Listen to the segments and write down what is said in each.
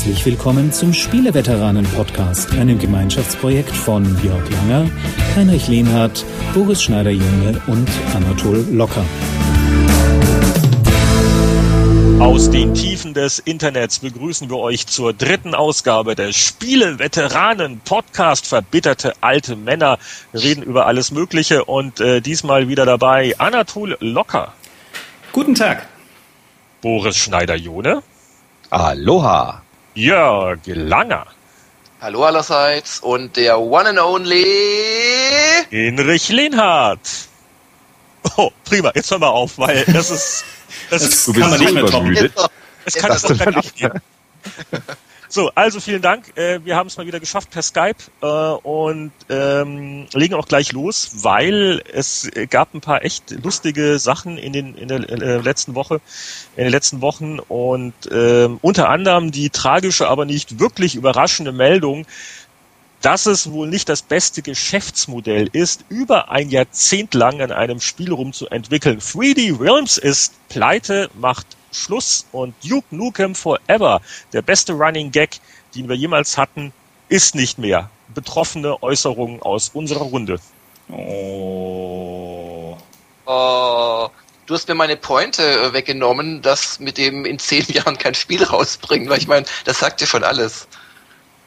Herzlich willkommen zum Spieleveteranen-Podcast, einem Gemeinschaftsprojekt von Jörg Langer, Heinrich Lehnhardt, Boris Schneider-Junge und Anatol Locker. Aus den Tiefen des Internets begrüßen wir euch zur dritten Ausgabe des Spiele-Veteranen-Podcast Verbitterte alte Männer. Wir reden über alles Mögliche und äh, diesmal wieder dabei Anatol Locker. Guten Tag. Boris Schneider-Jone. Aloha. Jörg Langer. Hallo allerseits und der One and Only Hinrich Lehnhardt. Oh, prima, jetzt hören wir auf, weil das ist. Das, das ist, kann man nicht mehr toppen. Es kann das, das doch abgehen. So, also vielen Dank. Äh, wir haben es mal wieder geschafft per Skype äh, und ähm, legen auch gleich los, weil es gab ein paar echt lustige Sachen in den in der, der letzten Woche, in den letzten Wochen und ähm, unter anderem die tragische, aber nicht wirklich überraschende Meldung, dass es wohl nicht das beste Geschäftsmodell ist, über ein Jahrzehnt lang an einem Spiel rumzuentwickeln. 3D Realms ist pleite, macht Schluss und Duke Nukem Forever, der beste Running Gag, den wir jemals hatten, ist nicht mehr. Betroffene Äußerungen aus unserer Runde. Oh. Oh. Du hast mir meine Pointe äh, weggenommen, dass mit dem in zehn Jahren kein Spiel rausbringen, weil ich meine, das sagt ja schon alles.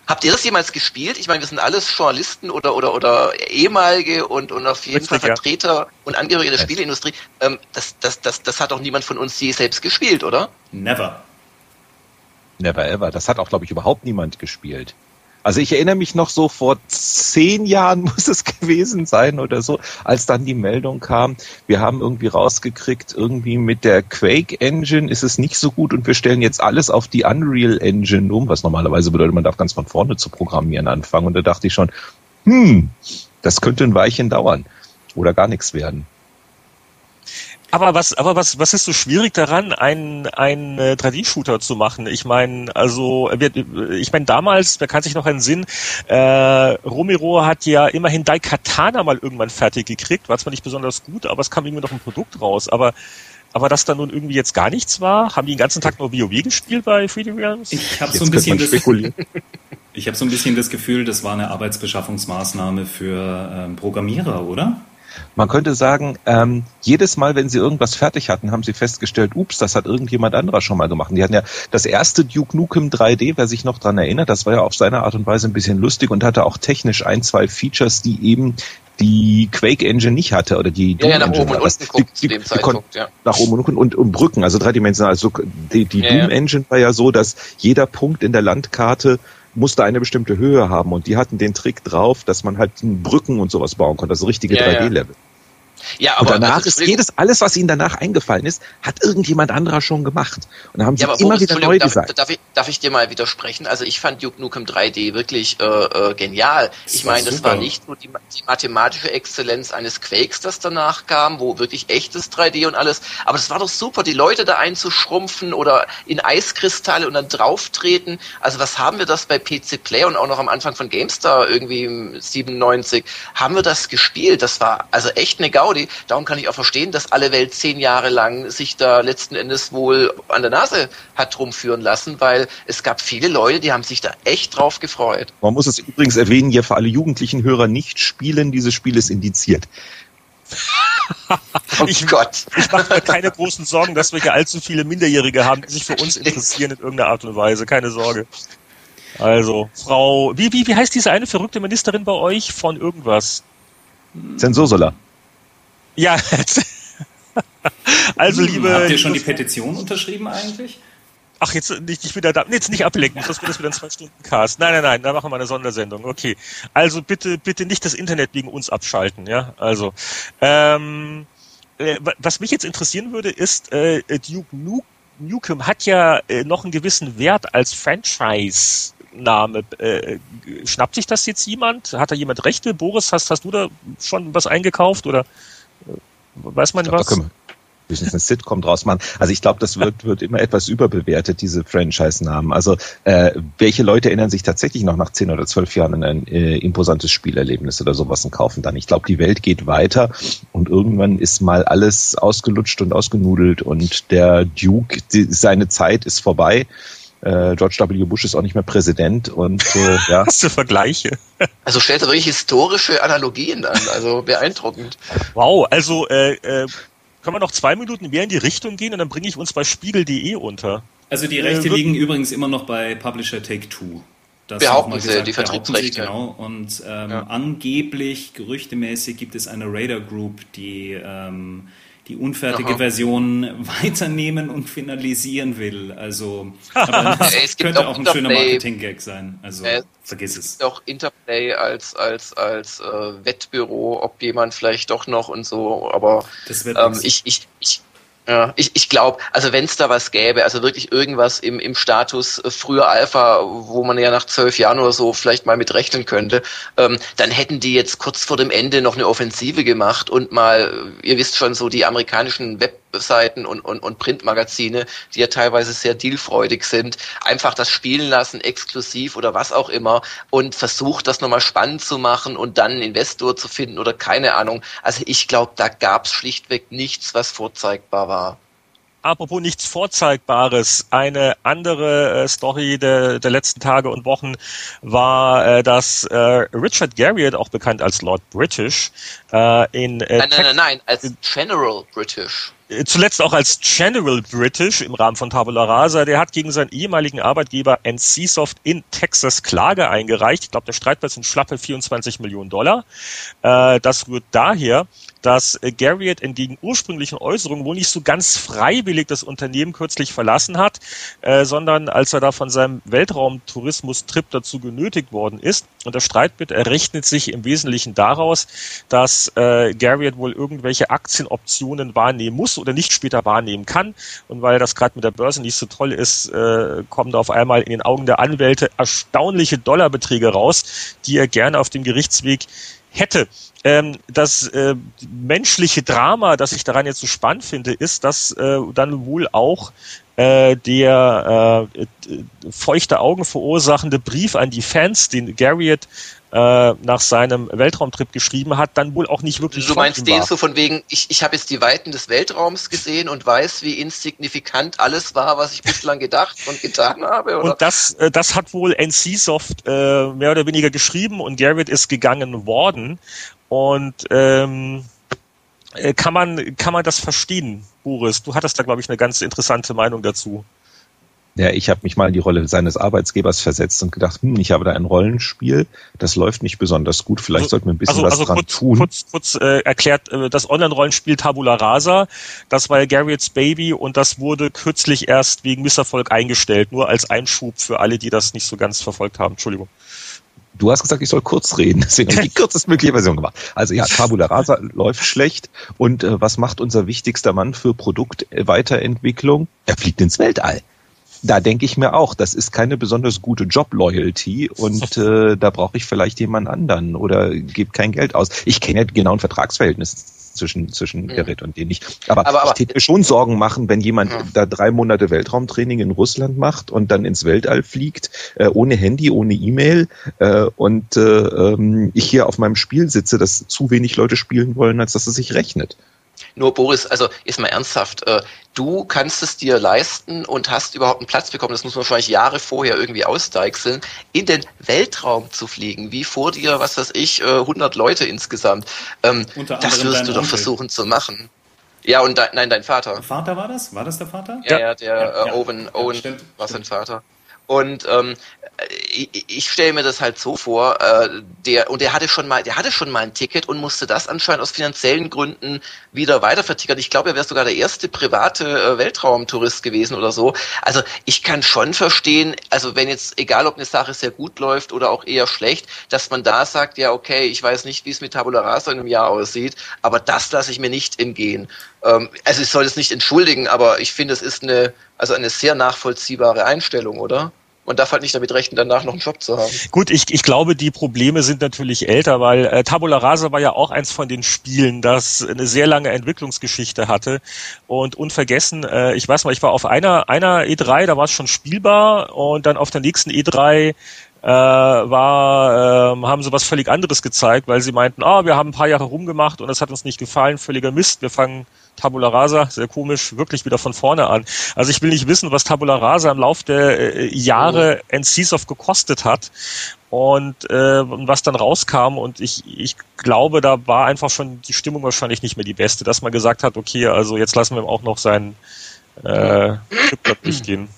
Habt ihr das jemals gespielt? Ich meine, wir sind alles Journalisten oder oder oder ehemalige und und auf jeden Fall Vertreter ja. und Angehörige der Spieleindustrie. Ähm, das, das, das, das hat doch niemand von uns je selbst gespielt, oder? Never. Never ever. Das hat auch, glaube ich, überhaupt niemand gespielt. Also ich erinnere mich noch so vor zehn Jahren muss es gewesen sein oder so, als dann die Meldung kam, wir haben irgendwie rausgekriegt, irgendwie mit der Quake Engine ist es nicht so gut und wir stellen jetzt alles auf die Unreal Engine um, was normalerweise bedeutet, man darf ganz von vorne zu programmieren anfangen. Und da dachte ich schon, hm, das könnte ein Weilchen dauern oder gar nichts werden. Aber was, aber was, was ist so schwierig daran, einen, einen 3D-Shooter äh, zu machen? Ich meine, also, ich meine, damals, da kann sich noch ein Sinn, äh, Romero hat ja immerhin Daikatana mal irgendwann fertig gekriegt, war zwar nicht besonders gut, aber es kam irgendwie noch ein Produkt raus. Aber aber dass da nun irgendwie jetzt gar nichts war, haben die den ganzen Tag nur WoW gespielt bei 3D Realms? Ich habe so ein bisschen das, ich habe so ein bisschen das Gefühl, das war eine Arbeitsbeschaffungsmaßnahme für ähm, Programmierer, oder? Man könnte sagen, ähm, jedes Mal, wenn sie irgendwas fertig hatten, haben sie festgestellt, ups, das hat irgendjemand anderer schon mal gemacht. Und die hatten ja das erste Duke Nukem 3D, wer sich noch dran erinnert, das war ja auf seine Art und Weise ein bisschen lustig und hatte auch technisch ein, zwei Features, die eben die Quake Engine nicht hatte oder die Doom ja, ja, nach Engine. Oben und unten guckt, die, zu dem Zeitpunkt, ja. Nach oben und unten und, und Brücken, also dreidimensional. Also die, die ja, Doom Engine war ja so, dass jeder Punkt in der Landkarte musste eine bestimmte Höhe haben und die hatten den Trick drauf, dass man halt Brücken und sowas bauen konnte, also richtige ja, 3D-Level. Ja, aber und danach also, ist jedes, alles, was ihnen danach eingefallen ist, hat irgendjemand anderer schon gemacht. Und da haben sie ja, immer Boris, wieder neu darf, gesagt. Darf ich, darf ich dir mal widersprechen? Also ich fand Duke Nukem 3D wirklich äh, äh, genial. Das ich meine, das war nicht nur die, die, mathematische Exzellenz eines Quakes, das danach kam, wo wirklich echtes 3D und alles, aber das war doch super, die Leute da einzuschrumpfen oder in Eiskristalle und dann drauftreten. Also was haben wir das bei PC Play und auch noch am Anfang von GameStar irgendwie im 97, haben wir das gespielt? Das war also echt eine Gaudi. Gaudi. Darum kann ich auch verstehen, dass alle Welt zehn Jahre lang sich da letzten Endes wohl an der Nase hat rumführen lassen, weil es gab viele Leute, die haben sich da echt drauf gefreut. Man muss es übrigens erwähnen, hier für alle jugendlichen Hörer nicht spielen. Dieses Spiel ist indiziert. oh ich, Gott. Ich mache mir keine großen Sorgen, dass wir hier allzu viele Minderjährige haben, die sich für uns interessieren in irgendeiner Art und Weise. Keine Sorge. Also, Frau, wie, wie, wie heißt diese eine verrückte Ministerin bei euch von irgendwas? Zensursola. Ja, also hm, liebe. Habt ihr schon die Petition unterschrieben eigentlich? Ach, jetzt nicht, nicht wieder da, jetzt nicht ablenken, das wird das wieder ein zwei Stunden Cast. Nein, nein, nein, da machen wir eine Sondersendung. Okay. Also bitte, bitte nicht das Internet wegen uns abschalten, ja. Also, ähm, äh, was mich jetzt interessieren würde, ist, äh, Duke Nukem hat ja äh, noch einen gewissen Wert als Franchise. Name. Äh, schnappt sich das jetzt jemand? Hat da jemand Rechte? Boris, hast, hast du da schon was eingekauft oder? Weiß man glaub, was? Da können wir eine Sitcom draus machen. Also ich glaube, das wird, wird immer etwas überbewertet, diese Franchise-Namen. Also äh, welche Leute erinnern sich tatsächlich noch nach zehn oder zwölf Jahren an ein äh, imposantes Spielerlebnis oder sowas und kaufen dann? Ich glaube, die Welt geht weiter und irgendwann ist mal alles ausgelutscht und ausgenudelt und der Duke, die, seine Zeit ist vorbei Äh, George W. Bush ist auch nicht mehr Präsident und äh, ja. Hast du Vergleiche? Also stellt er wirklich historische Analogien an, also beeindruckend. Wow, also äh, äh, können wir noch zwei Minuten mehr in die Richtung gehen und dann bringe ich uns bei spiegel.de unter. Also die Rechte äh, liegen übrigens immer noch bei Publisher Take Two. Das behaupten sie, gesagt, die Vertriebsrechte. Genau. Und ähm, ja. angeblich, gerüchtemäßig, gibt es eine Raider Group, die ähm, die unfertige Aha. Version weiternehmen und finalisieren will. Also, aber das könnte auch, auch ein schöner Marketing-Gag sein. Also, äh, vergiss es. Es gibt auch Interplay als, als, als äh, Wettbüro, ob jemand vielleicht doch noch und so, aber ähm, ich, ich, ich, ja, ich, ich glaube, also wenn es da was gäbe, also wirklich irgendwas im, im Status äh, früher Alpha, wo man ja nach zwölf Jahren oder so vielleicht mal mit rechnen könnte, ähm, dann hätten die jetzt kurz vor dem Ende noch eine Offensive gemacht und mal, ihr wisst schon, so die amerikanischen Webseiten und, und, und Printmagazine, die ja teilweise sehr dealfreudig sind, einfach das spielen lassen, exklusiv oder was auch immer und versucht, das nochmal spannend zu machen und dann einen Investor zu finden oder keine Ahnung. Also ich glaube, da gab es schlichtweg nichts, was vorzeigbar war. Apropos nichts Vorzeigbares, eine andere äh, Story der, der letzten Tage und Wochen war, äh, dass äh, Richard Garriott, auch bekannt als Lord British, äh, in äh, Nein, nein, nein, nein, als General British zuletzt auch als General British im Rahmen von Tabula Rasa, der hat gegen seinen ehemaligen Arbeitgeber NCSoft in Texas Klage eingereicht. Ich glaube, der Streitpreis sind schlappe 24 Millionen Dollar. Äh, das rührt daher, dass äh, Garriott entgegen ursprünglichen Äußerungen wohl nicht so ganz freiwillig das Unternehmen kürzlich verlassen hat, äh, sondern als er da von seinem Weltraumtourismus-Trip dazu genötigt worden ist. Und der Streitbild errechnet sich im Wesentlichen daraus, dass äh, Garriott wohl irgendwelche Aktienoptionen wahrnehmen muss oder nicht später wahrnehmen kann. Und weil das gerade mit der Börse nicht so toll ist, äh, kommen da auf einmal in den Augen der Anwälte erstaunliche Dollarbeträge raus, die er gerne auf dem Gerichtsweg hätte. Ähm, das äh, menschliche Drama, das ich daran jetzt so spannend finde, ist, dass äh, dann wohl auch äh, der äh, feuchte Augen verursachende Brief an die Fans, den Garriott äh, nach seinem Weltraumtrip geschrieben hat, dann wohl auch nicht wirklich Du meinst den so von wegen, ich, ich habe jetzt die Weiten des Weltraums gesehen und weiß, wie insignifikant alles war, was ich bislang gedacht und getan habe? Oder? Und das, äh, das hat wohl NC-Soft äh, mehr oder weniger geschrieben und Garrett ist gegangen worden. Und ähm, äh, kann man, kann man das verstehen, Boris? Du hattest da, glaube ich, eine ganz interessante Meinung dazu. Ja, ich habe mich mal in die Rolle seines Arbeitsgebers versetzt und gedacht, hm, ich habe da ein Rollenspiel, das läuft nicht besonders gut, vielleicht also, sollten wir ein bisschen also, was also dran kurz, tun. Kurz, kurz äh, erklärt, äh, das Online-Rollenspiel Tabula Rasa, das war ja Garrett's Baby und das wurde kürzlich erst wegen Misserfolg eingestellt, nur als Einschub für alle, die das nicht so ganz verfolgt haben. Entschuldigung. Du hast gesagt, ich soll kurz reden, deswegen habe ich die kürzestmögliche Version gemacht. Also ja, Tabula Rasa läuft schlecht. Und äh, was macht unser wichtigster Mann für Produktweiterentwicklung? Er fliegt ins Weltall da denke ich mir auch, das ist keine besonders gute Job-Loyalty und äh, da brauche ich vielleicht jemand anderen oder gebe kein Geld aus. Ich kenne ja genau ein Vertragsverhältnis zwischen, zwischen mhm. Gerrit und den nicht. Aber, aber, aber ich mir schon Sorgen machen, wenn jemand ja. da drei Monate Weltraumtraining in Russland macht und dann ins Weltall fliegt, äh, ohne Handy, ohne E-Mail äh, und äh, ähm, ich hier auf meinem Spiel sitze, das zu wenig Leute spielen wollen, als dass es sich rechnet. Nur Boris, also ist mal ernsthaft, äh, du kannst es dir leisten und hast überhaupt einen Platz bekommen, das muss man wahrscheinlich Jahre vorher irgendwie ausdeichseln, in den Weltraum zu fliegen, wie vor dir, was weiß ich, äh, 100 Leute insgesamt. Ähm, das wirst du doch versuchen zu machen. Ja, und de nein, dein Vater. Vater war das? War das der Vater? Ja, ja, der ja, äh, Owen, Owen ja, war sein Vater. Und ähm, ich, ich stelle mir das halt so vor, äh, der und der hatte schon mal, der hatte schon mal ein Ticket und musste das anscheinend aus finanziellen Gründen wieder weiter vertickern. Ich glaube, er wäre sogar der erste private äh, Weltraumtourist gewesen oder so. Also ich kann schon verstehen, also wenn jetzt egal, ob eine Sache sehr gut läuft oder auch eher schlecht, dass man da sagt, ja okay, ich weiß nicht, wie es mit Tabula Rasa in einem Jahr aussieht, aber das lasse ich mir nicht entgehen. Ähm, also ich soll es nicht entschuldigen, aber ich finde, es ist eine also eine sehr nachvollziehbare Einstellung, oder? Man darf halt nicht damit rechnen, danach noch einen Job zu haben. Gut, ich, ich glaube, die Probleme sind natürlich älter, weil äh, Tabula Rasa war ja auch eins von den Spielen, das eine sehr lange Entwicklungsgeschichte hatte. Und unvergessen, äh, ich weiß mal, ich war auf einer, einer E3, da war es schon spielbar und dann auf der nächsten E3 äh, war, äh, haben sie was völlig anderes gezeigt, weil sie meinten, ah, wir haben ein paar Jahre rumgemacht und das hat uns nicht gefallen, völliger Mist, wir fangen Tabula Rasa, sehr komisch, wirklich wieder von vorne an. Also ich will nicht wissen, was Tabula Rasa im Laufe der äh, Jahre oh. NCSoft gekostet hat und äh, was dann rauskam und ich, ich glaube, da war einfach schon die Stimmung wahrscheinlich nicht mehr die beste, dass man gesagt hat, okay, also jetzt lassen wir ihm auch noch seinen äh, Chipblock durchgehen.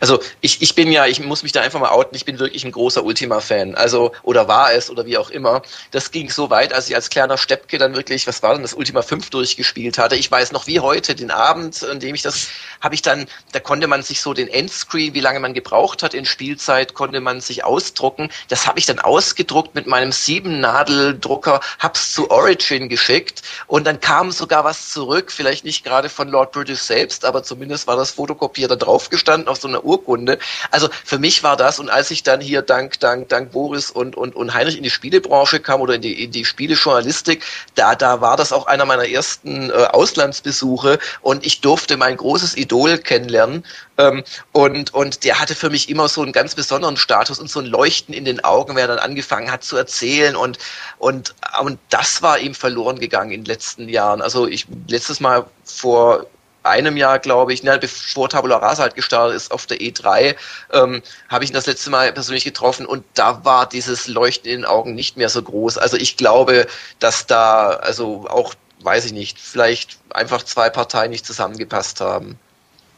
Also ich, ich bin ja, ich muss mich da einfach mal outen, ich bin wirklich ein großer Ultima-Fan. Also, oder war es, oder wie auch immer. Das ging so weit, als ich als kleiner Steppke dann wirklich, was war denn das, Ultima 5 durchgespielt hatte. Ich weiß noch wie heute, den Abend, an dem ich das, habe ich dann, da konnte man sich so den Endscreen, wie lange man gebraucht hat in Spielzeit, konnte man sich ausdrucken. Das habe ich dann ausgedruckt mit meinem Sieben-Nadel-Drucker, hab's zu Origin geschickt und dann kam sogar was zurück, vielleicht nicht gerade von Lord British selbst, aber zumindest war das Fotokopier da drauf gestanden auf so einer Urkunde. Also für mich war das, und als ich dann hier dank, dank, dank Boris und, und, und Heinrich in die Spielebranche kam oder in die, in die Spielejournalistik, da, da war das auch einer meiner ersten äh, Auslandsbesuche und ich durfte mein großes Idol kennenlernen. Ähm, und, und der hatte für mich immer so einen ganz besonderen Status und so ein Leuchten in den Augen, wer dann angefangen hat zu erzählen und, und, und das war ihm verloren gegangen in den letzten Jahren. Also ich letztes Mal vor einem Jahr, glaube ich, ne, bevor Tabula Rasa halt gestartet ist auf der E3, ähm, habe ich ihn das letzte Mal persönlich getroffen und da war dieses Leuchten in den Augen nicht mehr so groß. Also ich glaube, dass da, also auch, weiß ich nicht, vielleicht einfach zwei Parteien nicht zusammengepasst haben.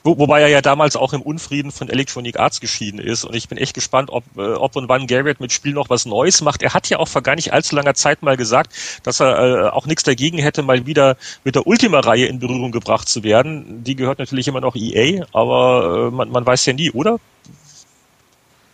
Wo, wobei er ja damals auch im Unfrieden von Electronic Arts geschieden ist. Und ich bin echt gespannt, ob, äh, ob und wann Garrett mit Spiel noch was Neues macht. Er hat ja auch vor gar nicht allzu langer Zeit mal gesagt, dass er äh, auch nichts dagegen hätte, mal wieder mit der Ultima-Reihe in Berührung gebracht zu werden. Die gehört natürlich immer noch EA, aber äh, man, man weiß ja nie, oder?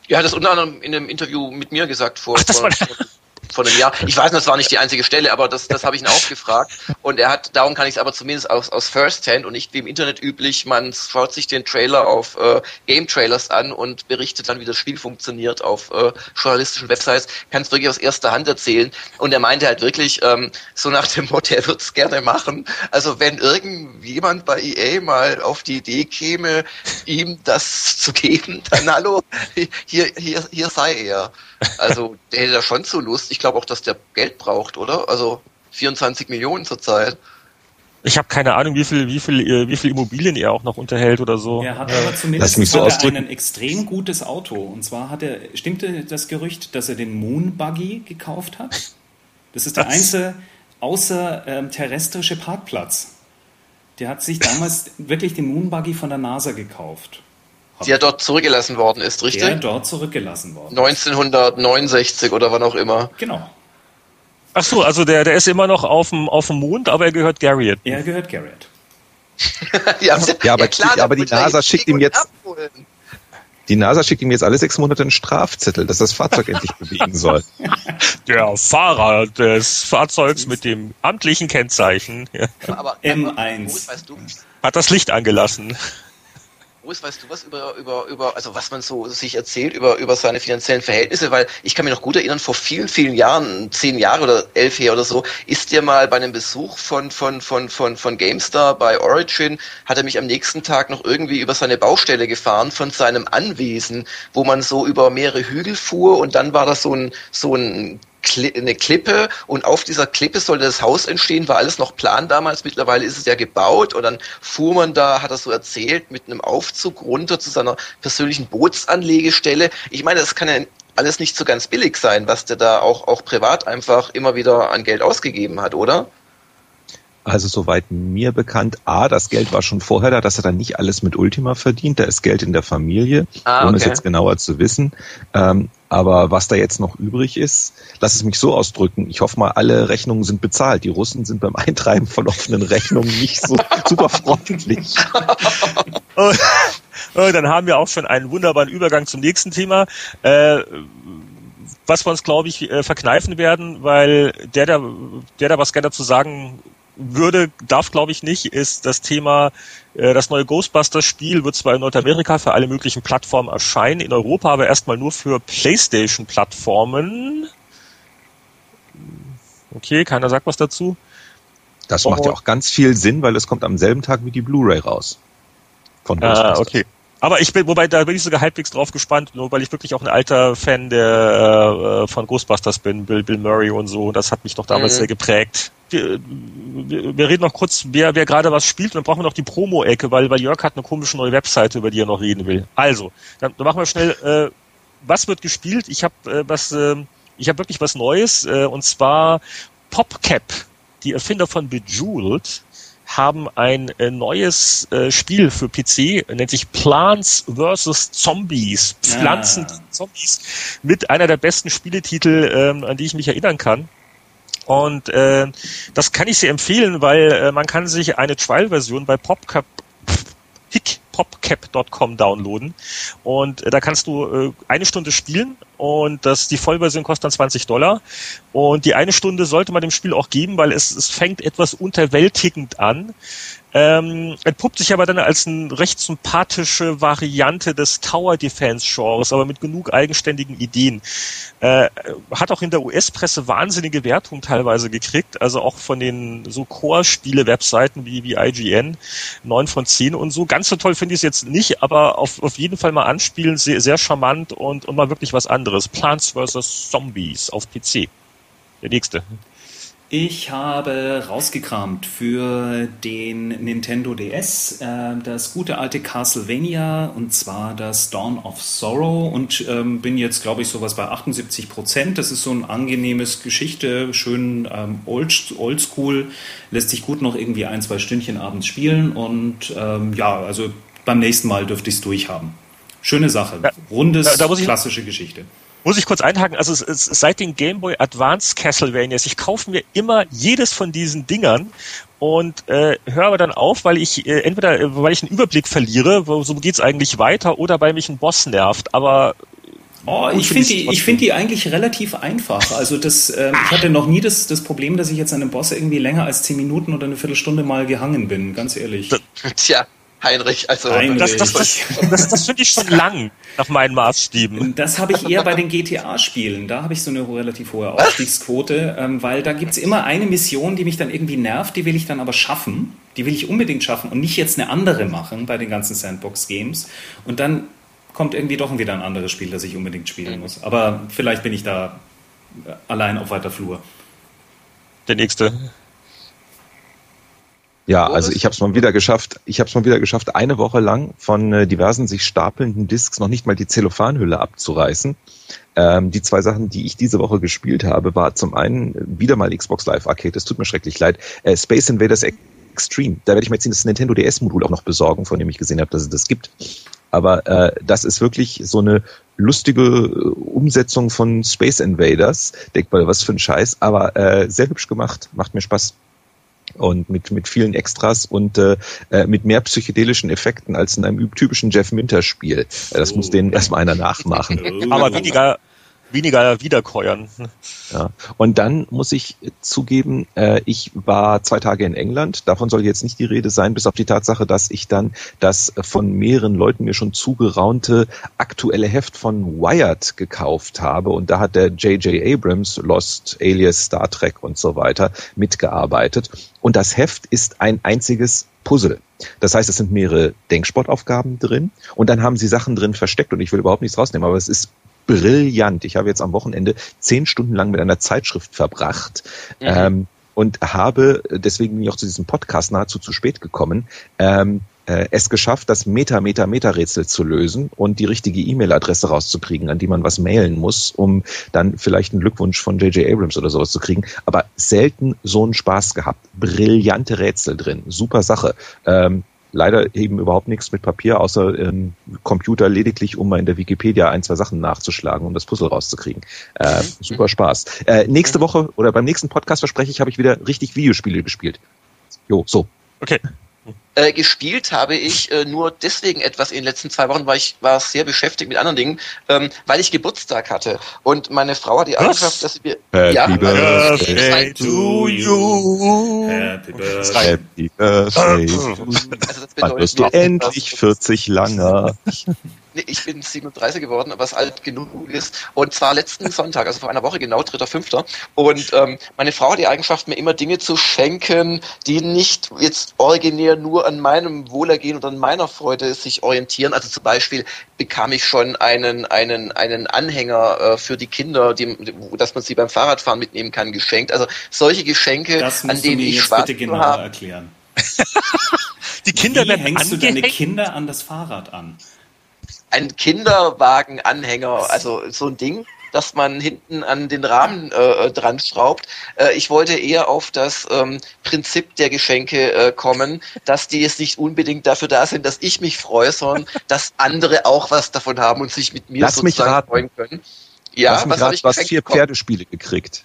Er hat das unter anderem in einem Interview mit mir gesagt vor, Ach, vor, vor, von einem Jahr. Ich weiß, das war nicht die einzige Stelle, aber das, das habe ich ihn auch gefragt. Und er hat, darum kann ich es aber zumindest aus, aus First Hand und nicht wie im Internet üblich, man schaut sich den Trailer auf äh, Game Trailers an und berichtet dann, wie das Spiel funktioniert auf äh, journalistischen Websites, kann es wirklich aus erster Hand erzählen. Und er meinte halt wirklich, ähm, so nach dem Motto, er würde es gerne machen. Also wenn irgendjemand bei EA mal auf die Idee käme, ihm das zu geben, dann hallo, hier, hier, hier sei er. Also der hätte da schon zu Lust. Ich glaube auch, dass der Geld braucht, oder? Also 24 Millionen zurzeit. Ich habe keine Ahnung, wie viel, wie viel, äh, wie viel Immobilien er auch noch unterhält oder so. Er hat aber zumindest mich so hat ein extrem gutes Auto. Und zwar hat er, stimmte das Gerücht, dass er den Moon Buggy gekauft hat? Das ist der einzige außerterrestrische ähm, Parkplatz. Der hat sich damals wirklich den Moon Buggy von der NASA gekauft. Die ja dort zurückgelassen worden ist, richtig? Der dort zurückgelassen worden. 1969 oder wann auch immer. Genau. Ach so, also der, der ist immer noch auf dem, auf dem Mond, aber er gehört Garriott. Er gehört Garriott. ja, ja, aber, klar, aber die NASA schickt ihm jetzt. Abholen. Die NASA schickt ihm jetzt alle sechs Monate einen Strafzettel, dass das Fahrzeug endlich bewegen soll. Der Fahrer des Fahrzeugs mit dem amtlichen Kennzeichen ja. aber, M1 hat das Licht angelassen. Boris, weißt du was über, über, über, also was man so sich erzählt über, über seine finanziellen Verhältnisse? Weil ich kann mich noch gut erinnern, vor vielen, vielen Jahren, zehn Jahre oder elf her oder so, ist dir mal bei einem Besuch von, von, von, von, von GameStar bei Origin, hat er mich am nächsten Tag noch irgendwie über seine Baustelle gefahren von seinem Anwesen, wo man so über mehrere Hügel fuhr und dann war das so ein, so ein eine Klippe und auf dieser Klippe sollte das Haus entstehen, war alles noch Plan damals, mittlerweile ist es ja gebaut und dann fuhr man da, hat er so erzählt, mit einem Aufzug runter zu seiner persönlichen Bootsanlegestelle. Ich meine, das kann ja alles nicht so ganz billig sein, was der da auch, auch privat einfach immer wieder an Geld ausgegeben hat, oder? Also soweit mir bekannt, A, das Geld war schon vorher da, dass er dann nicht alles mit Ultima verdient, da ist Geld in der Familie, ah, okay. ohne es jetzt genauer zu wissen. Ähm, aber was da jetzt noch übrig ist, lass es mich so ausdrücken. Ich hoffe mal, alle Rechnungen sind bezahlt. Die Russen sind beim Eintreiben von offenen Rechnungen nicht so super freundlich. dann haben wir auch schon einen wunderbaren Übergang zum nächsten Thema. Äh, was wir uns, glaube ich, äh, verkneifen werden, weil der, der, der da was gerne dazu sagen würde, darf glaube ich nicht, ist das Thema, äh, das neue Ghostbusters-Spiel wird zwar in Nordamerika für alle möglichen Plattformen erscheinen, in Europa aber erstmal nur für PlayStation-Plattformen. Okay, keiner sagt was dazu. Das macht ja auch ganz viel Sinn, weil es kommt am selben Tag wie die Blu-ray raus. Von ah, Ghostbusters. Ah, okay. Aber ich bin, wobei da bin ich sogar halbwegs drauf gespannt, nur weil ich wirklich auch ein alter Fan der äh, von Ghostbusters bin, Bill, Bill Murray und so. Das hat mich doch damals mhm. sehr geprägt. Wir, wir, wir, reden noch kurz, wer, wer gerade was spielt, und dann brauchen wir noch die Promo-Ecke, weil, weil Jörg hat eine komische neue Webseite, über die er noch reden will. Also, dann, dann machen wir schnell, äh, was wird gespielt? Ich habe äh, was, äh, ich habe wirklich was Neues, äh, und zwar PopCap, die Erfinder von Bejeweled haben ein äh, neues äh, Spiel für PC, nennt sich Plants vs. Zombies. Pflanzen ah. Zombies. Mit einer der besten Spieletitel, ähm, an die ich mich erinnern kann. Und äh, das kann ich sehr empfehlen, weil äh, man kann sich eine Trial-Version bei PopCap popcap.com downloaden. Und äh, da kannst du äh, eine Stunde spielen und das, die Vollversion kostet dann 20 Dollar. Und die eine Stunde sollte man dem Spiel auch geben, weil es, es fängt etwas unterwältigend an. Ähm, entpuppt sich aber dann als eine recht sympathische Variante des Tower Defense Genres, aber mit genug eigenständigen Ideen. Äh, hat auch in der US-Presse wahnsinnige Wertungen teilweise gekriegt, also auch von den so Core-Spiele-Webseiten wie, wie IGN, 9 von 10 und so. Ganz so toll finde ich es jetzt nicht, aber auf, auf jeden Fall mal anspielen, sehr, sehr charmant und, und mal wirklich was anderes. Plants vs. Zombies auf PC. Der nächste. Ich habe rausgekramt für den Nintendo DS äh, das gute alte Castlevania und zwar das Dawn of Sorrow und ähm, bin jetzt, glaube ich, sowas bei 78 Prozent. Das ist so ein angenehmes Geschichte, schön ähm, old, oldschool, lässt sich gut noch irgendwie ein, zwei Stündchen abends spielen und ähm, ja, also beim nächsten Mal dürfte ich es durchhaben. Schöne Sache, rundes, da, da klassische Geschichte muss ich kurz einhaken, also es, es, seit den Game Boy Advance Castlevanias, ich kaufe mir immer jedes von diesen Dingern und äh, höre aber dann auf, weil ich äh, entweder äh, weil ich einen Überblick verliere, wo, so geht's eigentlich weiter, oder weil mich ein Boss nervt. Aber Oh, ich finde die, ich finde die eigentlich relativ einfach. Also das, äh, ich hatte noch nie das, das Problem, dass ich jetzt an einem Boss irgendwie länger als zehn Minuten oder eine Viertelstunde mal gehangen bin, ganz ehrlich. Tja, Heinrich. Also Heinrich. Das, das, das, das, das finde ich schon lang nach meinen Maßstäben. Das habe ich eher bei den GTA-Spielen. Da habe ich so eine relativ hohe Aufstiegsquote, ähm, weil da gibt es immer eine Mission, die mich dann irgendwie nervt, die will ich dann aber schaffen. Die will ich unbedingt schaffen und nicht jetzt eine andere machen bei den ganzen Sandbox-Games. Und dann kommt irgendwie doch wieder ein anderes Spiel, das ich unbedingt spielen muss. Aber vielleicht bin ich da allein auf weiter Flur. Der nächste. Ja, also ich habe es mal wieder geschafft. Ich habe es mal wieder geschafft, eine Woche lang von äh, diversen sich stapelnden Discs noch nicht mal die Zellophanhülle abzureißen. Ähm, die zwei Sachen, die ich diese Woche gespielt habe, war zum einen wieder mal Xbox Live Arcade. Es tut mir schrecklich leid. Äh, Space Invaders Extreme. Da werde ich mir jetzt das Nintendo DS-Modul auch noch besorgen, von dem ich gesehen habe, dass es das gibt. Aber äh, das ist wirklich so eine lustige äh, Umsetzung von Space Invaders. Denkt mal, was für ein Scheiß, aber äh, sehr hübsch gemacht. Macht mir Spaß und mit, mit vielen Extras und äh, äh, mit mehr psychedelischen Effekten als in einem typischen Jeff Minter Spiel. Äh, das oh. muss denen erstmal einer nachmachen. Aber weniger, weniger wiederkäuern. Ja. Und dann muss ich zugeben, äh, ich war zwei Tage in England. Davon soll jetzt nicht die Rede sein, bis auf die Tatsache, dass ich dann das von mehreren Leuten mir schon zugeraunte aktuelle Heft von Wired gekauft habe. Und da hat der J.J. Abrams, Lost, Alias, Star Trek und so weiter mitgearbeitet. Und das Heft ist ein einziges Puzzle. Das heißt, es sind mehrere Denksportaufgaben drin und dann haben sie Sachen drin versteckt und ich will überhaupt nichts rausnehmen, aber es ist brillant. Ich habe jetzt am Wochenende zehn Stunden lang mit einer Zeitschrift verbracht. Mhm. Ähm, und habe, deswegen bin ich auch zu diesem Podcast nahezu zu spät gekommen, ähm, äh, es geschafft, das Meta, Meta, Meta-Rätsel zu lösen und die richtige E-Mail-Adresse rauszukriegen, an die man was mailen muss, um dann vielleicht einen Glückwunsch von J.J. Abrams oder sowas zu kriegen. Aber selten so einen Spaß gehabt. Brillante Rätsel drin. Super Sache. Ähm, leider eben überhaupt nichts mit Papier, außer ähm, Computer lediglich, um mal in der Wikipedia ein, zwei Sachen nachzuschlagen, um das Puzzle rauszukriegen. Äh, mhm. super Spaß. Äh, nächste Woche oder beim nächsten Podcast verspreche ich, habe ich wieder richtig Videospiele gespielt. Jo, so. Okay. Äh, gespielt habe ich äh, nur deswegen etwas in den letzten zwei Wochen, weil ich war sehr beschäftigt mit anderen Dingen, ähm, weil ich Geburtstag hatte. Und meine Frau hat die Eigenschaft, dass sie mir... Happy ja, birthday to you. Happy birthday. Happy birthday. Also das bedeutet, du endlich 40 langer. Nee, ich bin 37 geworden, was alt genug ist. Und zwar letzten Sonntag, also vor einer Woche genau, 3.5. Und ähm, meine Frau hat die Eigenschaft, mir immer Dinge zu schenken, die nicht jetzt originär nur an meinem Wohlergehen oder an meiner Freude sich orientieren. Also zum Beispiel bekam ich schon einen, einen, einen Anhänger äh, für die Kinder, die, dass man sie beim Fahrradfahren mitnehmen kann, geschenkt. Also solche Geschenke, an denen ich Spaß bitte genauer habe. erklären. die Kinder Wie hängst angehängt? du deine Kinder an das Fahrrad an? Ein Kinderwagenanhänger, also so ein Ding, dass man hinten an den Rahmen äh, dran schraubt. Äh, ich wollte eher auf das ähm, Prinzip der Geschenke äh, kommen, dass die jetzt nicht unbedingt dafür da sind, dass ich mich freue, sondern dass andere auch was davon haben und sich mit mir Lass sozusagen freuen können. Ja, Lass was habe ich was vier Pferdespiele gekriegt?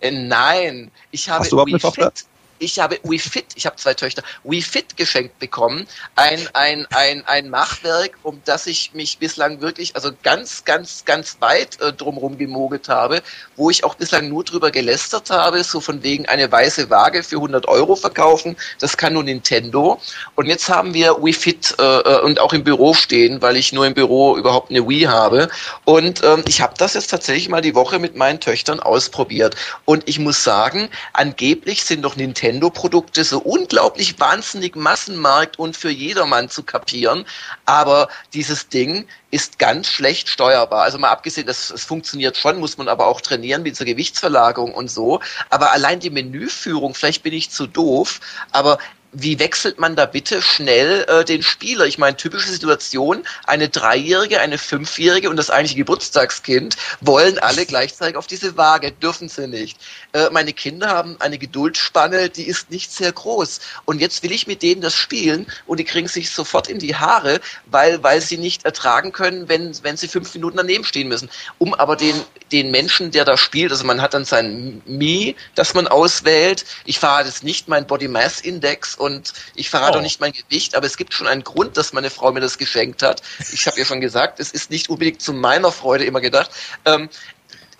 Äh, nein, ich habe Hast du überhaupt eine Tochter? Fit ich habe WeFit, ich habe zwei Töchter, WeFit geschenkt bekommen. Ein, ein, ein, ein Machwerk, um das ich mich bislang wirklich, also ganz, ganz, ganz weit äh, drumherum gemogelt habe, wo ich auch bislang nur drüber gelästert habe, so von wegen eine weiße Waage für 100 Euro verkaufen. Das kann nur Nintendo. Und jetzt haben wir WeFit äh, äh, und auch im Büro stehen, weil ich nur im Büro überhaupt eine Wii habe. Und ähm, ich habe das jetzt tatsächlich mal die Woche mit meinen Töchtern ausprobiert. Und ich muss sagen, angeblich sind doch Nintendo Nintendo-Produkte so unglaublich wahnsinnig Massenmarkt und für jedermann zu kapieren. Aber dieses Ding ist ganz schlecht steuerbar. Also mal abgesehen, dass es funktioniert schon, muss man aber auch trainieren mit zur Gewichtsverlagerung und so. Aber allein die Menüführung, vielleicht bin ich zu doof, aber wie wechselt man da bitte schnell äh, den Spieler? Ich meine, typische Situation, eine Dreijährige, eine Fünfjährige und das eigentliche Geburtstagskind wollen alle gleichzeitig auf diese Waage, dürfen sie nicht. Äh, meine Kinder haben eine Geduldsspanne, die ist nicht sehr groß. Und jetzt will ich mit denen das spielen und die kriegen sich sofort in die Haare, weil, weil sie nicht ertragen können, wenn, wenn sie fünf Minuten daneben stehen müssen. Um aber den, den Menschen, der da spielt, also man hat dann sein Mi, das man auswählt. Ich fahre jetzt nicht mein Body Mass Index und ich verrate oh. auch nicht mein Gewicht, aber es gibt schon einen Grund, dass meine Frau mir das geschenkt hat. Ich habe ja schon gesagt, es ist nicht unbedingt zu meiner Freude immer gedacht. Ähm,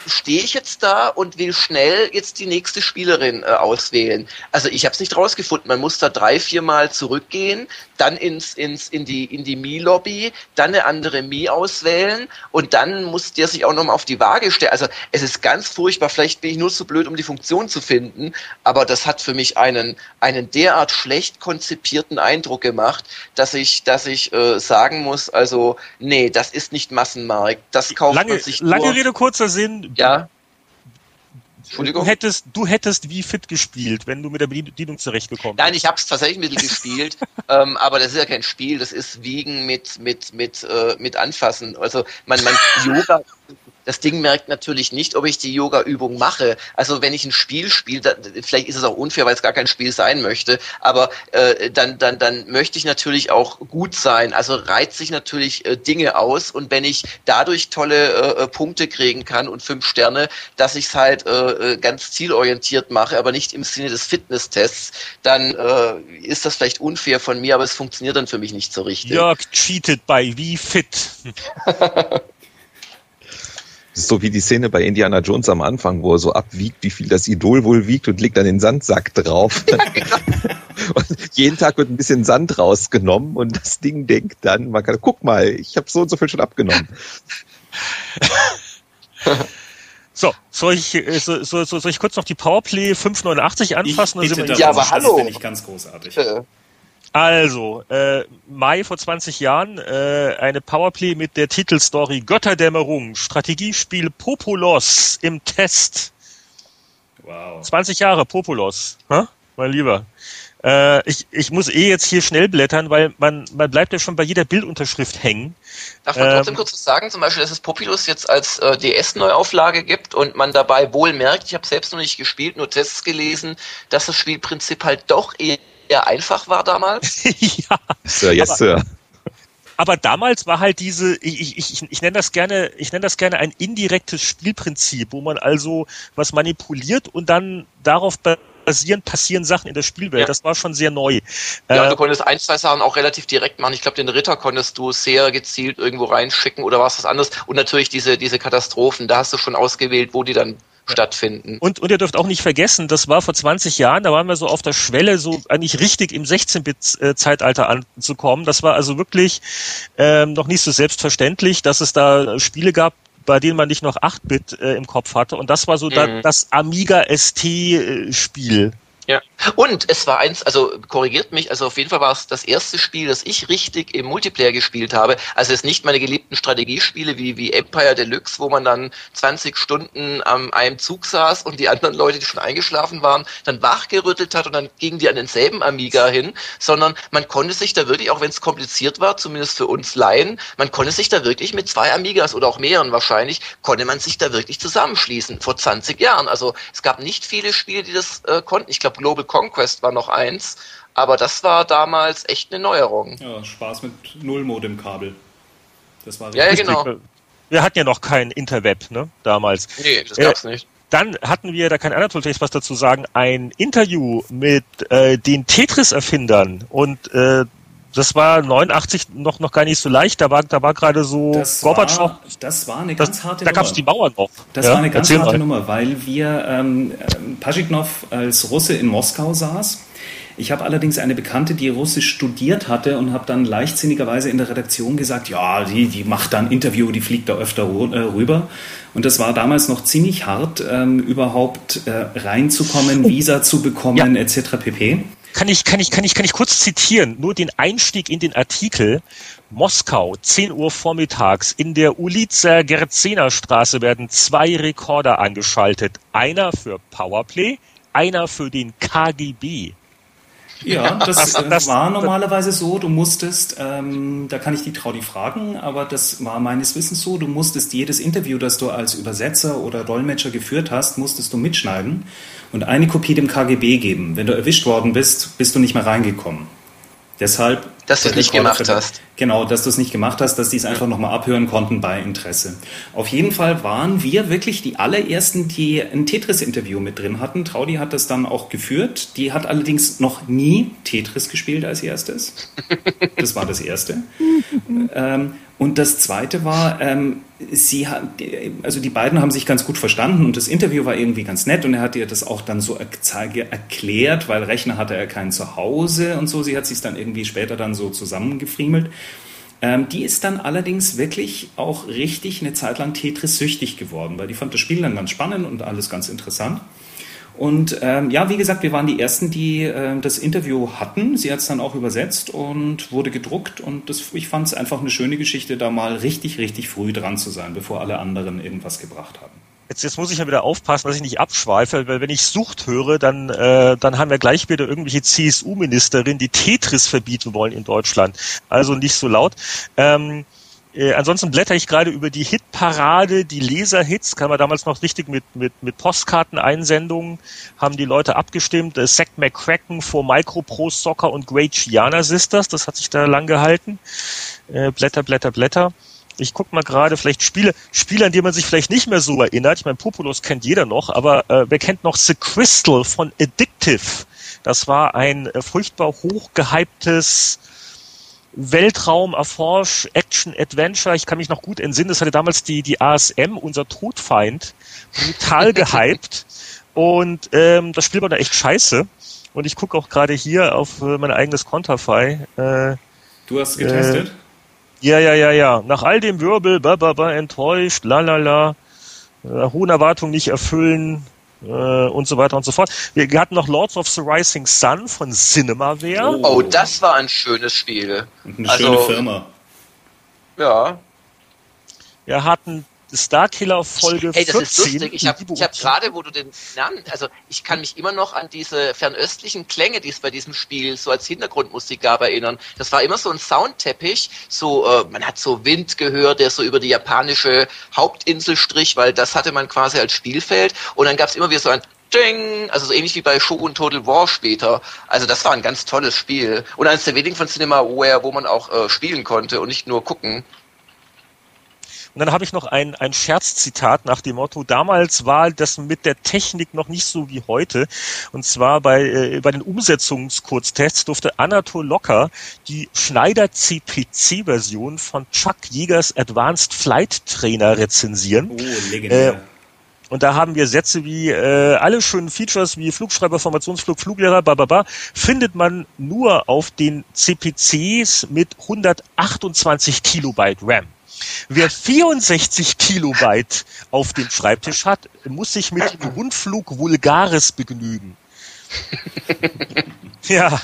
stehe ich jetzt da und will schnell jetzt die nächste Spielerin äh, auswählen. Also ich habe es nicht rausgefunden. Man muss da drei, vier Mal zurückgehen, dann ins, ins, in die, in die Mi-Lobby, dann eine andere Mi auswählen und dann muss der sich auch nochmal auf die Waage stellen. Also es ist ganz furchtbar. Vielleicht bin ich nur zu blöd, um die Funktion zu finden, aber das hat für mich einen, einen derart schlecht konzipierten Eindruck gemacht, dass ich, dass ich äh, sagen muss, also nee, das ist nicht Massenmarkt. Das kauft lange, man sich Lange Rede, kurzer Sinn. Ja. Entschuldigung. Du hättest, du hättest wie fit gespielt, wenn du mit der Bedienung zurechtgekommen Nein, ich habe es tatsächlich mit gespielt, ähm, aber das ist ja kein Spiel, das ist Wiegen mit mit mit äh, mit Anfassen. Also man man Yoga das Ding merkt natürlich nicht, ob ich die Yoga-Übung mache. Also wenn ich ein Spiel spiele, vielleicht ist es auch unfair, weil es gar kein Spiel sein möchte, aber äh, dann, dann, dann möchte ich natürlich auch gut sein. Also reizt sich natürlich äh, Dinge aus und wenn ich dadurch tolle äh, äh Punkte kriegen kann und fünf Sterne, dass ich es halt äh, äh, ganz zielorientiert mache, aber nicht im Sinne des Fitnesstests, dann äh, ist das vielleicht unfair von mir, aber es funktioniert dann für mich nicht so richtig. Jörg cheated bei wie fit. so wie die Szene bei Indiana Jones am Anfang, wo er so abwiegt, wie viel das Idol wohl wiegt und legt dann den Sandsack drauf. und jeden Tag wird ein bisschen Sand rausgenommen und das Ding denkt dann, man kann, guck mal, ich habe so und so viel schon abgenommen. So, soll ich, äh, so, so, soll ich kurz noch die Powerplay 589 anfassen? Ich bitte ja, aber hallo. Das finde ich ganz großartig. Äh. Also, äh, Mai vor 20 Jahren, äh, eine Powerplay mit der Titelstory Götterdämmerung, Strategiespiel Populos im Test. Wow. 20 Jahre Populos, hä? mein Lieber. Äh, ich, ich muss eh jetzt hier schnell blättern, weil man, man bleibt ja schon bei jeder Bildunterschrift hängen. Darf man trotzdem ähm, kurz was sagen? Zum Beispiel, dass es Populus jetzt als äh, DS-Neuauflage gibt und man dabei wohl merkt, ich habe selbst noch nicht gespielt, nur Tests gelesen, dass das Spielprinzip halt doch eher eher einfach war damals. ja. Sir, yes, aber, Sir. Aber damals war halt diese, ich, ich, ich, ich nenne das gerne, ich nenne das gerne ein indirektes Spielprinzip, wo man also was manipuliert und dann darauf basieren, passieren Sachen in der Spielwelt. Ja. Das war schon sehr neu. Ja, äh, du konntest ein, zwei Sachen auch relativ direkt machen. Ich glaube, den Ritter konntest du sehr gezielt irgendwo reinschicken oder was was anderes. Und natürlich diese, diese Katastrophen, da hast du schon ausgewählt, wo die dann stattfinden. Und, und ihr dürft auch nicht vergessen, das war vor 20 Jahren, da waren wir so auf der Schwelle, so eigentlich richtig im 16-Bit-Zeitalter anzukommen. Das war also wirklich ähm, noch nicht so selbstverständlich, dass es da Spiele gab, bei denen man nicht noch 8-Bit äh, im Kopf hatte. Und das war so mhm. da, das Amiga ST-Spiel. Ja. Und es war eins, also korrigiert mich, also auf jeden Fall war es das erste Spiel, das ich richtig im Multiplayer gespielt habe. Also es nicht meine geliebten Strategiespiele wie, wie Empire Deluxe, wo man dann 20 Stunden am einem Zug saß und die anderen Leute, die schon eingeschlafen waren, dann wachgerüttelt hat und dann gingen die an denselben Amiga hin, sondern man konnte sich da wirklich, auch wenn es kompliziert war, zumindest für uns Laien, man konnte sich da wirklich mit zwei Amigas oder auch mehreren wahrscheinlich, konnte man sich da wirklich zusammenschließen, vor 20 Jahren. Also es gab nicht viele Spiele, die das äh, konnten. Ich glaube, Global Conquest war noch eins, aber das war damals echt eine Neuerung. Ja, Spaß mit Null-Modem-Kabel. Das war richtig. Ja, ja, genau. Wir hatten ja noch kein Interweb, ne, damals. Nee, das gab's äh, nicht. Dann hatten wir, da kann Anatol vielleicht was dazu sagen, ein Interview mit äh, den Tetris-Erfindern und äh, das war 89 noch noch gar nicht so leicht. Da war da war gerade so das Gorbatschow. War, das war eine ganz das, harte da Nummer. Da gab es die Mauern noch. Das ja? war eine ganz harte mal. Nummer, weil wir ähm, Paschiknov als Russe in Moskau saß. Ich habe allerdings eine Bekannte, die Russisch studiert hatte und habe dann leichtsinnigerweise in der Redaktion gesagt, ja, die, die macht dann Interview, die fliegt da öfter äh, rüber. Und das war damals noch ziemlich hart, ähm, überhaupt äh, reinzukommen, oh. Visa zu bekommen, ja. etc. pp kann ich, kann ich, kann ich, kann ich kurz zitieren, nur den Einstieg in den Artikel. Moskau, 10 Uhr vormittags. In der Ulica Gerzena Straße werden zwei Rekorder angeschaltet. Einer für Powerplay, einer für den KGB. Ja, das, das, das war normalerweise so. Du musstest, ähm, da kann ich die Traudi fragen, aber das war meines Wissens so. Du musstest jedes Interview, das du als Übersetzer oder Dolmetscher geführt hast, musstest du mitschneiden und eine Kopie dem KGB geben. Wenn du erwischt worden bist, bist du nicht mehr reingekommen. Deshalb. Dass du es nicht gemacht für, hast. Genau, dass du es nicht gemacht hast, dass die es einfach nochmal abhören konnten bei Interesse. Auf jeden Fall waren wir wirklich die allerersten, die ein Tetris-Interview mit drin hatten. Traudi hat das dann auch geführt. Die hat allerdings noch nie Tetris gespielt als erstes. Das war das erste. ähm, und das zweite war, ähm, sie hat, also die beiden haben sich ganz gut verstanden und das Interview war irgendwie ganz nett und er hat ihr das auch dann so erklärt, weil Rechner hatte er keinen zu Hause und so. Sie hat sich dann irgendwie später dann so zusammengefriemelt. Ähm, die ist dann allerdings wirklich auch richtig eine Zeit lang Tetris-süchtig geworden, weil die fand das Spiel dann ganz spannend und alles ganz interessant. Und ähm, ja, wie gesagt, wir waren die Ersten, die äh, das Interview hatten. Sie hat es dann auch übersetzt und wurde gedruckt. Und das, ich fand es einfach eine schöne Geschichte, da mal richtig, richtig früh dran zu sein, bevor alle anderen irgendwas gebracht haben. Jetzt, jetzt muss ich ja wieder aufpassen, dass ich nicht abschweife, weil wenn ich Sucht höre, dann, äh, dann haben wir gleich wieder irgendwelche CSU-Ministerin, die Tetris verbieten wollen in Deutschland. Also nicht so laut. Ähm, äh, ansonsten blätter ich gerade über die Hitparade, die Leserhits, kann man damals noch richtig mit, mit, mit Postkarteneinsendungen, haben die Leute abgestimmt. Äh, Zack McCracken vor Micro Pro Soccer und Great Gianna Sisters, das hat sich da lang gehalten. Äh, blätter, Blätter, Blätter. Ich guck mal gerade, vielleicht Spiele, Spiele, an die man sich vielleicht nicht mehr so erinnert. Ich meine, Populus kennt jeder noch, aber äh, wer kennt noch The Crystal von Addictive? Das war ein äh, furchtbar hochgehyptes Weltraum, Erforsch, Action, Adventure. Ich kann mich noch gut entsinnen, das hatte damals die, die ASM, unser Todfeind, brutal gehypt. Und ähm, das Spiel war da echt scheiße. Und ich gucke auch gerade hier auf äh, mein eigenes Konterfei. Äh, du hast getestet? Äh, ja, ja, ja, ja. Nach all dem Wirbel, ba, ba, ba, enttäuscht, la, la, la. Äh, hohen Erwartungen nicht erfüllen, und so weiter und so fort. Wir hatten noch Lords of the Rising Sun von Cinemaware. Oh, oh das war ein schönes Spiel. Und eine also, schöne Firma. Ja. Wir hatten Starkiller Folge Hey, das 14, ist lustig. Ich habe hab gerade, wo du den Namen, also ich kann mich immer noch an diese fernöstlichen Klänge, die es bei diesem Spiel so als Hintergrundmusik gab, erinnern. Das war immer so ein Soundteppich. So, äh, man hat so Wind gehört, der so über die japanische Hauptinsel strich, weil das hatte man quasi als Spielfeld. Und dann gab es immer wieder so ein Ding, also so ähnlich wie bei Shogun Total War später. Also das war ein ganz tolles Spiel. Und eines der wenigen von Cinemaware, wo man auch äh, spielen konnte und nicht nur gucken. Und dann habe ich noch ein, ein Scherzzitat nach dem Motto, damals war das mit der Technik noch nicht so wie heute. Und zwar bei, äh, bei den Umsetzungskurztests durfte Anatol Locker die Schneider CPC-Version von Chuck Jägers Advanced Flight Trainer rezensieren. Oh, legendär. Äh, und da haben wir Sätze wie äh, alle schönen Features wie Flugschreiber, Formationsflug, Fluglehrer, bababa, findet man nur auf den CPCs mit 128 Kilobyte RAM. Wer 64 Kilobyte auf dem Schreibtisch hat, muss sich mit dem Rundflug Vulgaris begnügen. ja,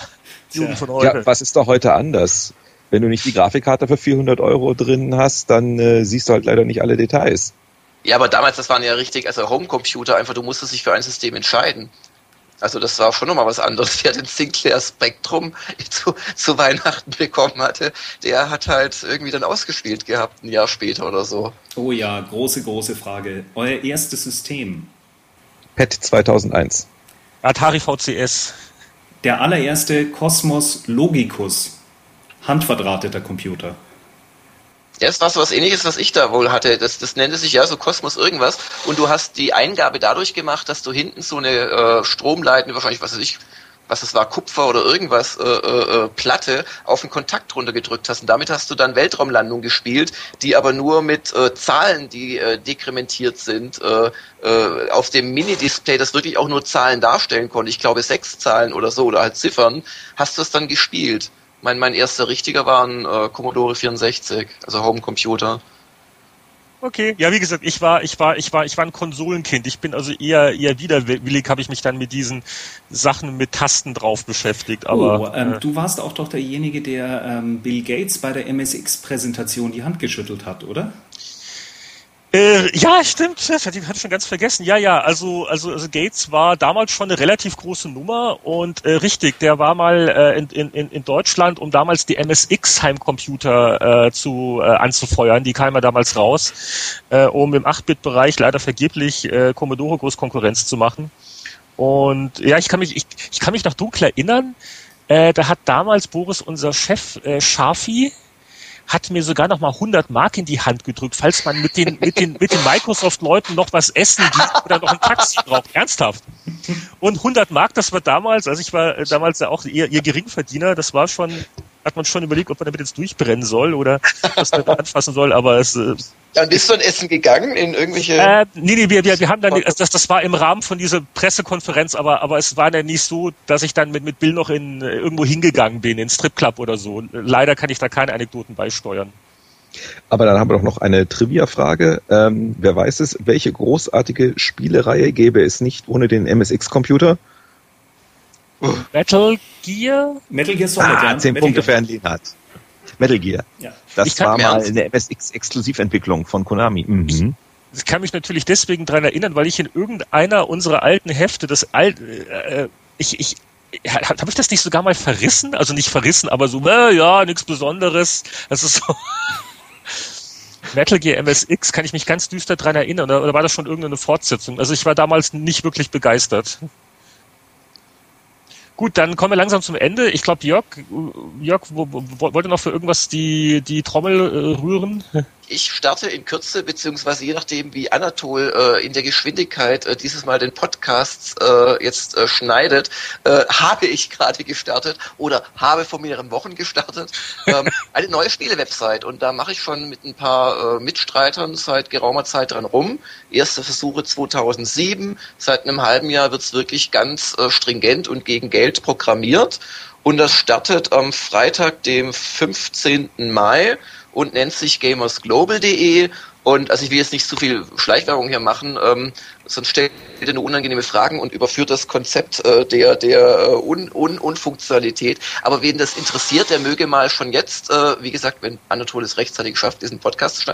Jugend von heute. Ja, was ist da heute anders? Wenn du nicht die Grafikkarte für 400 Euro drin hast, dann äh, siehst du halt leider nicht alle Details. Ja, aber damals, das waren ja richtig, also Homecomputer, einfach du musstest dich für ein System entscheiden. Also das war schon nochmal was anderes. Wer den Sinclair Spectrum zu, zu Weihnachten bekommen hatte, der hat halt irgendwie dann ausgespielt gehabt, ein Jahr später oder so. Oh ja, große, große Frage. Euer erstes System? PET 2001. Atari VCS. Der allererste Cosmos Logicus. Handverdrahteter Computer. Ja, das war so was ähnliches, was ich da wohl hatte. Das, das nannte sich ja so Kosmos irgendwas. Und du hast die Eingabe dadurch gemacht, dass du hinten so eine äh, Stromleitende, wahrscheinlich, was weiß ich, was es war, Kupfer oder irgendwas, äh, äh, äh, Platte auf den Kontakt runtergedrückt hast. Und damit hast du dann Weltraumlandung gespielt, die aber nur mit äh, Zahlen, die äh, dekrementiert sind, äh, äh, auf dem Mini-Display, das wirklich auch nur Zahlen darstellen konnte, ich glaube sechs Zahlen oder so, oder halt Ziffern, hast du es dann gespielt. Mein, mein erster richtiger war ein äh, Commodore 64, also Homecomputer. Okay, ja, wie gesagt, ich war, ich war, ich war, ich war ein Konsolenkind. Ich bin also eher, eher widerwillig, habe ich mich dann mit diesen Sachen mit Tasten drauf beschäftigt. Aber oh, ähm, äh, du warst auch doch derjenige, der ähm, Bill Gates bei der MSX-Präsentation die Hand geschüttelt hat, oder? Äh, ja, stimmt. Hatte ich schon ganz vergessen. Ja, ja. Also, also, also Gates war damals schon eine relativ große Nummer und äh, richtig, der war mal äh, in, in, in Deutschland, um damals die MSX Heimcomputer äh, zu äh, anzufeuern. Die kam ja damals raus, äh, um im 8-Bit-Bereich leider vergeblich äh, Commodore groß Konkurrenz zu machen. Und ja, ich kann mich, ich, ich kann mich noch dunkel erinnern. Äh, da hat damals Boris, unser Chef äh, Schafi, hat mir sogar noch mal 100 Mark in die Hand gedrückt, falls man mit den, mit den, mit den Microsoft-Leuten noch was essen gibt oder noch ein Taxi braucht. Ernsthaft. Und 100 Mark, das war damals, also ich war damals ja auch ihr, ihr Geringverdiener, das war schon, hat man schon überlegt, ob man damit jetzt durchbrennen soll oder was man anfassen soll, aber es. Äh, Dann bist du ein Essen gegangen in irgendwelche. Äh, nee, nee, wir, wir, wir haben dann, das, das war im Rahmen von dieser Pressekonferenz, aber, aber es war dann nicht so, dass ich dann mit, mit Bill noch in äh, irgendwo hingegangen bin, in Stripclub oder so. Leider kann ich da keine Anekdoten beisteuern. Aber dann haben wir doch noch eine Trivia-Frage. Ähm, wer weiß es, welche großartige Spielereihe gäbe es nicht ohne den MSX-Computer? Metal Gear? Metal Gear Solid, ah, ja. 10 Punkte für Herrn Lienhardt. Metal Gear. Ja. Das war mal eine MSX-Exklusiventwicklung von Konami. Mhm. Ich kann mich natürlich deswegen daran erinnern, weil ich in irgendeiner unserer alten Hefte das alt, äh, äh ich, ich, habe ich das nicht sogar mal verrissen? Also nicht verrissen, aber so, äh, ja, nichts Besonderes. Das ist so. Metal Gear MSX kann ich mich ganz düster dran erinnern. Oder, oder war das schon irgendeine Fortsetzung? Also ich war damals nicht wirklich begeistert. Gut, dann kommen wir langsam zum Ende. Ich glaube, Jörg, Jörg wo, wo, wollte noch für irgendwas die, die Trommel äh, rühren. Ich starte in Kürze, beziehungsweise je nachdem, wie Anatol äh, in der Geschwindigkeit äh, dieses Mal den Podcast äh, jetzt äh, schneidet, äh, habe ich gerade gestartet oder habe vor mehreren Wochen gestartet ähm, eine neue Spiele-Website und da mache ich schon mit ein paar äh, Mitstreitern seit geraumer Zeit dran rum. Erste Versuche 2007, seit einem halben Jahr wird's wirklich ganz stringent und gegen Geld programmiert und das startet am Freitag, dem 15. Mai und nennt sich gamersglobal.de. Und also ich will jetzt nicht zu viel Schleichwerbung hier machen, ähm, sonst stellt ihr nur unangenehme Fragen und überführt das Konzept äh, der, der äh, Un Un Unfunktionalität. Aber wen das interessiert, der möge mal schon jetzt, äh, wie gesagt, wenn Anatol es rechtzeitig schafft, diesen Podcast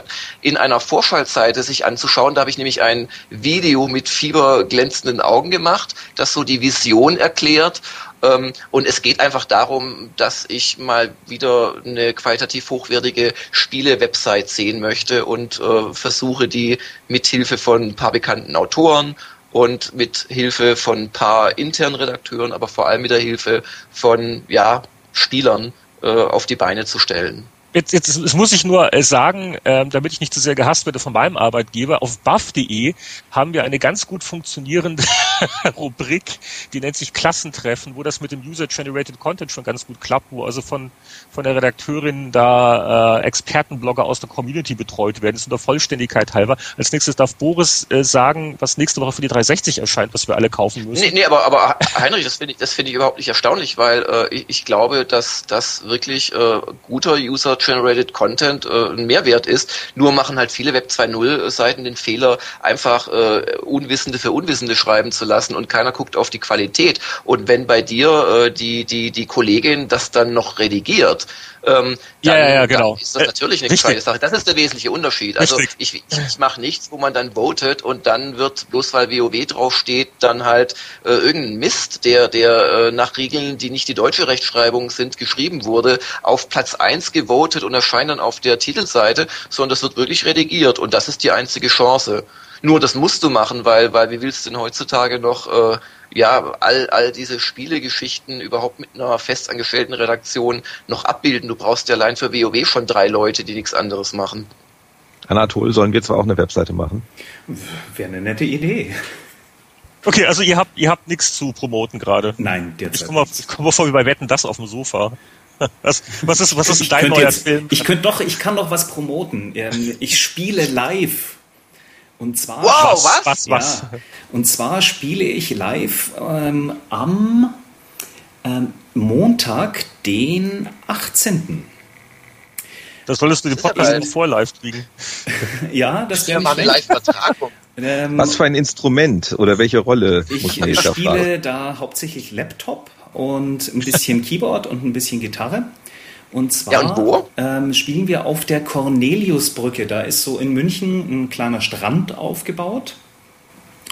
in einer Vorschaltseite sich anzuschauen. Da habe ich nämlich ein Video mit fieberglänzenden Augen gemacht, das so die Vision erklärt ähm, und es geht einfach darum, dass ich mal wieder eine qualitativ hochwertige Spiele-Website sehen möchte und äh, versuche, die mit Hilfe von ein paar bekannten Autoren und mit Hilfe von ein paar internen Redakteuren, aber vor allem mit der Hilfe von ja, Spielern äh, auf die Beine zu stellen. Jetzt, jetzt, jetzt muss ich nur äh, sagen, äh, damit ich nicht zu sehr gehasst werde von meinem Arbeitgeber, auf buff.de haben wir eine ganz gut funktionierende Rubrik, die nennt sich Klassentreffen, wo das mit dem User-Generated Content schon ganz gut klappt, wo also von, von der Redakteurin da äh, Expertenblogger aus der Community betreut werden. Das ist in der Vollständigkeit halber. Als nächstes darf Boris äh, sagen, was nächste Woche für die 360 erscheint, was wir alle kaufen müssen. Nee, nee aber, aber Heinrich, das finde ich, das finde ich überhaupt nicht erstaunlich, weil äh, ich, ich glaube, dass das wirklich äh, guter User-Generated Content äh, ein Mehrwert ist. Nur machen halt viele Web 2.0 Seiten den Fehler, einfach äh, Unwissende für Unwissende schreiben zu lassen und keiner guckt auf die Qualität. Und wenn bei dir äh, die, die, die Kollegin das dann noch redigiert, ähm, dann, ja, ja, ja, genau. ist das natürlich eine gescheite Sache. Das ist der wesentliche Unterschied. Also Richtig. ich, ich, ich mache nichts, wo man dann votet und dann wird, bloß weil WoW draufsteht, dann halt äh, irgendein Mist, der, der äh, nach Regeln, die nicht die deutsche Rechtschreibung sind, geschrieben wurde, auf Platz eins gewotet und erscheint dann auf der Titelseite, sondern das wird wirklich redigiert und das ist die einzige Chance. Nur das musst du machen, weil, weil wie willst du denn heutzutage noch äh, ja, all, all diese Spielegeschichten überhaupt mit einer festangestellten Redaktion noch abbilden. Du brauchst ja allein für WoW schon drei Leute, die nichts anderes machen. Anatol, sollen wir zwar auch eine Webseite machen? Wäre eine nette Idee. Okay, also ihr habt, ihr habt nichts zu promoten gerade. Nein, derzeit. Ich komme komm mal vor wie bei Wetten das auf dem Sofa. Was, was ist, was ist dein neuer jetzt, Film? Ich könnte doch, ich kann doch was promoten. Ähm, ich spiele live und zwar, wow, was? was, was? Ja, und zwar spiele ich live ähm, am ähm, Montag, den 18. Das solltest du den Podcast noch vor live kriegen. ja, das wäre mal eine Live-Übertragung. Ähm, was für ein Instrument oder welche Rolle ich muss man Ich spiele da hauptsächlich Laptop und ein bisschen Keyboard und ein bisschen Gitarre. Und zwar ja, und ähm, spielen wir auf der Corneliusbrücke. Da ist so in München ein kleiner Strand aufgebaut.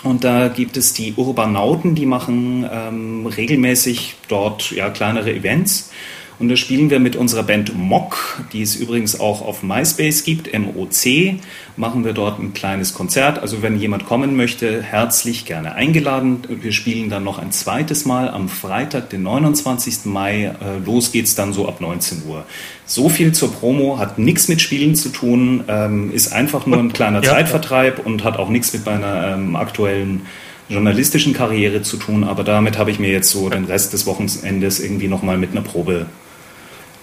Und da gibt es die Urbanauten, die machen ähm, regelmäßig dort ja, kleinere Events. Und da spielen wir mit unserer Band Mock, die es übrigens auch auf MySpace gibt, MOC, machen wir dort ein kleines Konzert. Also wenn jemand kommen möchte, herzlich gerne eingeladen. Wir spielen dann noch ein zweites Mal am Freitag, den 29. Mai. Äh, los geht's dann so ab 19 Uhr. So viel zur Promo, hat nichts mit Spielen zu tun, ähm, ist einfach nur ein kleiner ja, Zeitvertreib und hat auch nichts mit meiner ähm, aktuellen journalistischen Karriere zu tun, aber damit habe ich mir jetzt so den Rest des Wochenendes irgendwie nochmal mit einer Probe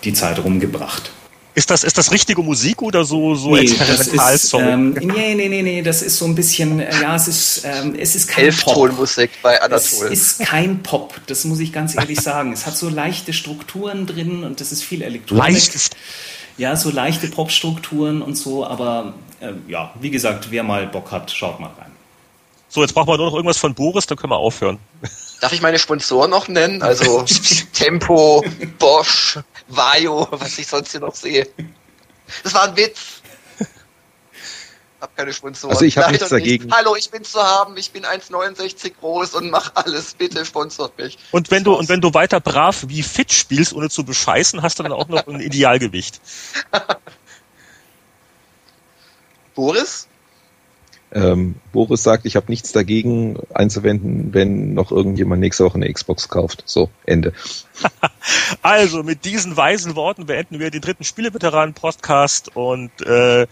die Zeit rumgebracht. Ist das, ist das richtige Musik oder so, so nee, Experimentalsong? Ähm, nee, nee, nee, nee, das ist so ein bisschen, äh, ja, es ist, ähm, es ist kein Elftonmusik bei Anatol. Es ist kein Pop, das muss ich ganz ehrlich sagen. Es hat so leichte Strukturen drin und das ist viel Elektronik. Leicht. Ja, so leichte Popstrukturen und so, aber äh, ja, wie gesagt, wer mal Bock hat, schaut mal rein. So, jetzt brauchen wir nur noch irgendwas von Boris, dann können wir aufhören. Darf ich meine Sponsoren noch nennen? Also Tempo, Bosch, Vajo, was ich sonst hier noch sehe. Das war ein Witz. Hab keine Sponsoren. Also ich habe nichts dagegen. Nicht. Hallo, ich bin zu haben, ich bin 1,69 groß und mach alles. Bitte sponsort mich. Und wenn du und wenn du weiter brav wie fit spielst, ohne zu bescheißen, hast du dann auch noch ein Idealgewicht. Boris? Ähm, Boris sagt, ich habe nichts dagegen einzuwenden, wenn noch irgendjemand nächste Woche eine Xbox kauft. So, Ende. also, mit diesen weisen Worten beenden wir den dritten Spieleveteranen-Podcast und äh,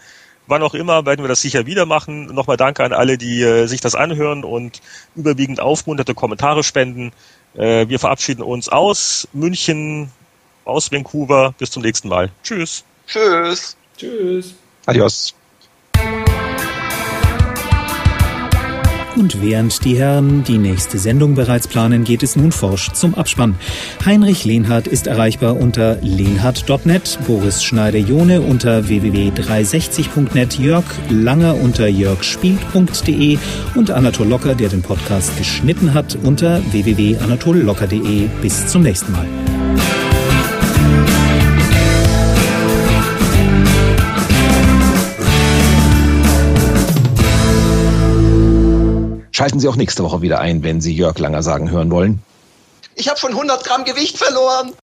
wann auch immer werden wir das sicher wieder machen. Nochmal danke an alle, die äh, sich das anhören und überwiegend aufmunterte Kommentare spenden. Äh, wir verabschieden uns aus München, aus Vancouver. Bis zum nächsten Mal. Tschüss. Tschüss. Tschüss. Adios. Und während die Herren die nächste Sendung bereits planen, geht es nun forsch zum Abspann. Heinrich Lehnhardt ist erreichbar unter lehnhardt.net, Boris Schneider-Jone unter www.360.net, Jörg Langer unter jörgspielt.de und Anatol Locker, der den Podcast geschnitten hat, unter www.anatollocker.de. Bis zum nächsten Mal. Schalten Sie auch nächste Woche wieder ein, wenn Sie Jörg Langer sagen hören wollen. Ich habe schon 100 Gramm Gewicht verloren.